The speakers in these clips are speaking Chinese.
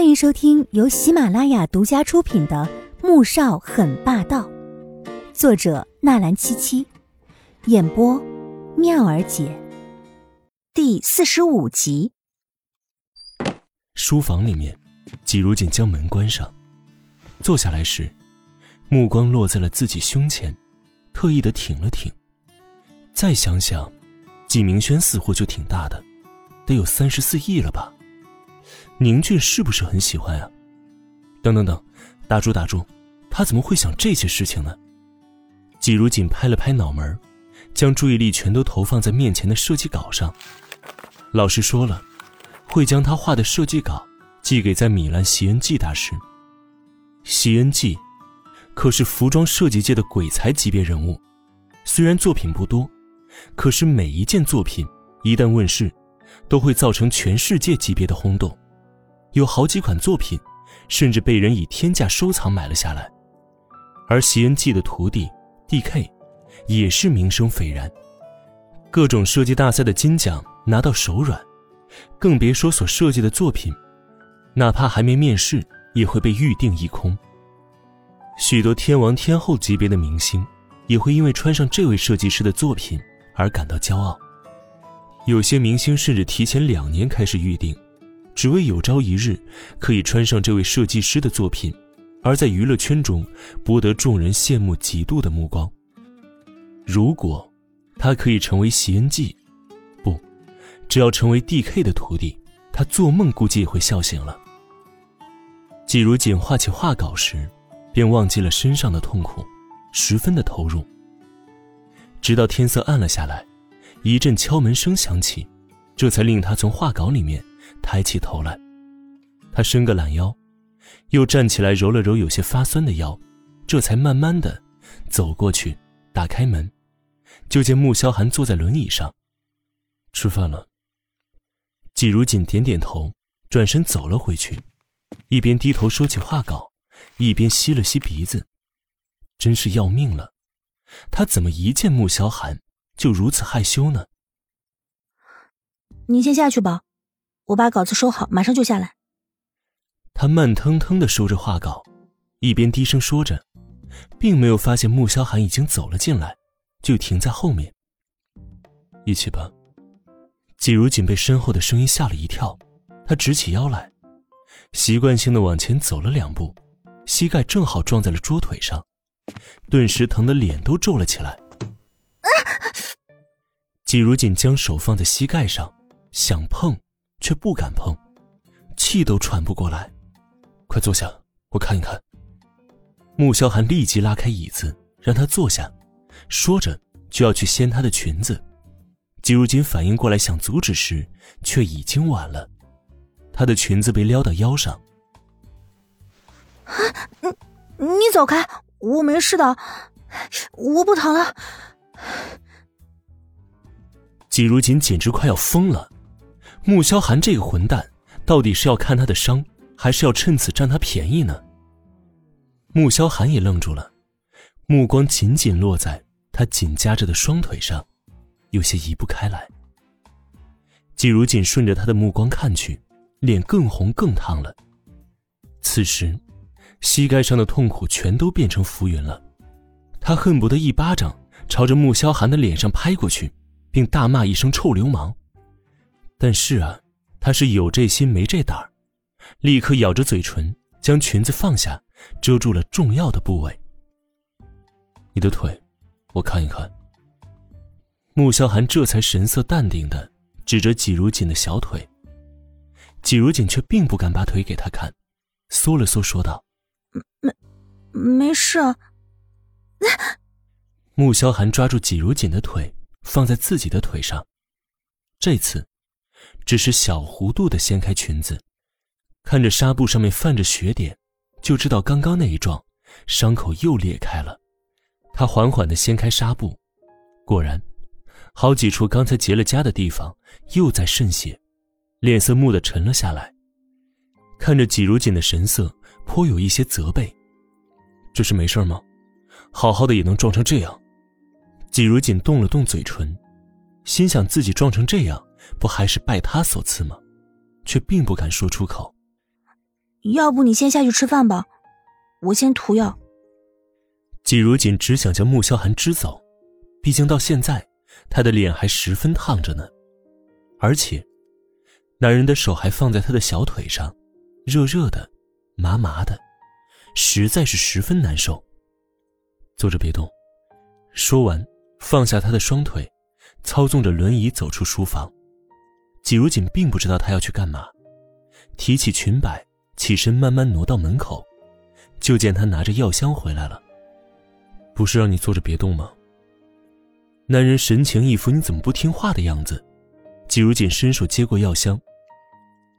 欢迎收听由喜马拉雅独家出品的《穆少很霸道》，作者纳兰七七，演播妙儿姐，第四十五集。书房里面，季如锦将门关上，坐下来时，目光落在了自己胸前，特意的挺了挺。再想想，季明轩似乎就挺大的，得有三十四亿了吧？宁俊是不是很喜欢啊？等等等，打住打住，他怎么会想这些事情呢？季如锦拍了拍脑门，将注意力全都投放在面前的设计稿上。老师说了，会将他画的设计稿寄给在米兰席恩季大师。席恩季，可是服装设计界的鬼才级别人物，虽然作品不多，可是每一件作品一旦问世，都会造成全世界级别的轰动。有好几款作品，甚至被人以天价收藏买了下来，而席恩记的徒弟 D.K. 也是名声斐然，各种设计大赛的金奖拿到手软，更别说所设计的作品，哪怕还没面世，也会被预定一空。许多天王天后级别的明星，也会因为穿上这位设计师的作品而感到骄傲。有些明星甚至提前两年开始预定。只为有朝一日可以穿上这位设计师的作品，而在娱乐圈中博得众人羡慕嫉妒的目光。如果他可以成为席恩记，不，只要成为 D.K 的徒弟，他做梦估计也会笑醒了。季如锦画起画稿时，便忘记了身上的痛苦，十分的投入。直到天色暗了下来，一阵敲门声响起，这才令他从画稿里面。抬起头来，他伸个懒腰，又站起来揉了揉有些发酸的腰，这才慢慢的走过去，打开门，就见穆萧寒坐在轮椅上。吃饭了。季如锦点点头，转身走了回去，一边低头收起画稿，一边吸了吸鼻子，真是要命了，他怎么一见穆萧寒就如此害羞呢？您先下去吧。我把稿子收好，马上就下来。他慢腾腾的收着画稿，一边低声说着，并没有发现穆萧寒已经走了进来，就停在后面。一起吧。季如锦被身后的声音吓了一跳，他直起腰来，习惯性的往前走了两步，膝盖正好撞在了桌腿上，顿时疼得脸都皱了起来。季如锦将手放在膝盖上，想碰。却不敢碰，气都喘不过来。快坐下，我看一看。穆萧寒立即拉开椅子，让他坐下，说着就要去掀她的裙子。季如锦反应过来想阻止时，却已经晚了。她的裙子被撩到腰上。啊，你你走开，我没事的，我不疼了。季如锦简直快要疯了。穆萧寒这个混蛋，到底是要看他的伤，还是要趁此占他便宜呢？穆萧寒也愣住了，目光紧紧落在他紧夹着的双腿上，有些移不开来。季如锦顺着他的目光看去，脸更红更烫了。此时，膝盖上的痛苦全都变成浮云了，他恨不得一巴掌朝着穆萧寒的脸上拍过去，并大骂一声“臭流氓”。但是啊，他是有这心没这胆儿，立刻咬着嘴唇，将裙子放下，遮住了重要的部位。你的腿，我看一看。穆萧寒这才神色淡定的指着季如锦的小腿，季如锦却并不敢把腿给他看，缩了缩，说道：“没，没事。”啊穆萧寒抓住季如锦的腿，放在自己的腿上，这次。只是小弧度的掀开裙子，看着纱布上面泛着血点，就知道刚刚那一撞，伤口又裂开了。他缓缓的掀开纱布，果然，好几处刚才结了痂的地方又在渗血，脸色蓦地沉了下来，看着季如锦的神色，颇有一些责备：“这是没事吗？好好的也能撞成这样？”季如锦动了动嘴唇，心想自己撞成这样。不还是拜他所赐吗？却并不敢说出口。要不你先下去吃饭吧，我先涂药。季如锦只想将穆萧寒支走，毕竟到现在，他的脸还十分烫着呢，而且，男人的手还放在他的小腿上，热热的，麻麻的，实在是十分难受。坐着别动。说完，放下他的双腿，操纵着轮椅走出书房。季如锦并不知道他要去干嘛，提起裙摆，起身慢慢挪到门口，就见他拿着药箱回来了。不是让你坐着别动吗？男人神情一副你怎么不听话的样子。季如锦伸手接过药箱，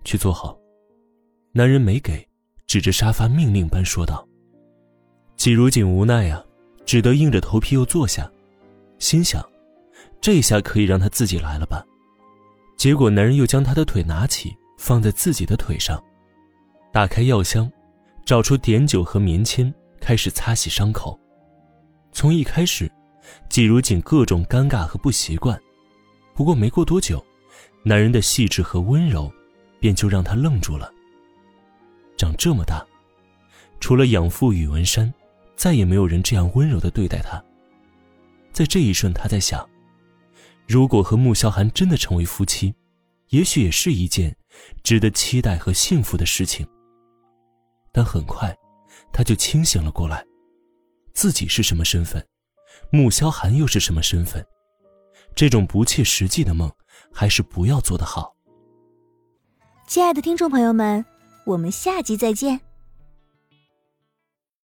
去坐好。男人没给，指着沙发命令般说道。季如锦无奈啊。只得硬着头皮又坐下，心想：这下可以让他自己来了吧？结果男人又将他的腿拿起，放在自己的腿上，打开药箱，找出碘酒和棉签，开始擦洗伤口。从一开始，季如锦各种尴尬和不习惯，不过没过多久，男人的细致和温柔，便就让他愣住了。长这么大，除了养父宇文山。再也没有人这样温柔的对待他。在这一瞬，他在想，如果和穆萧寒真的成为夫妻，也许也是一件值得期待和幸福的事情。但很快，他就清醒了过来，自己是什么身份，穆萧寒又是什么身份？这种不切实际的梦，还是不要做的好。亲爱的听众朋友们，我们下集再见。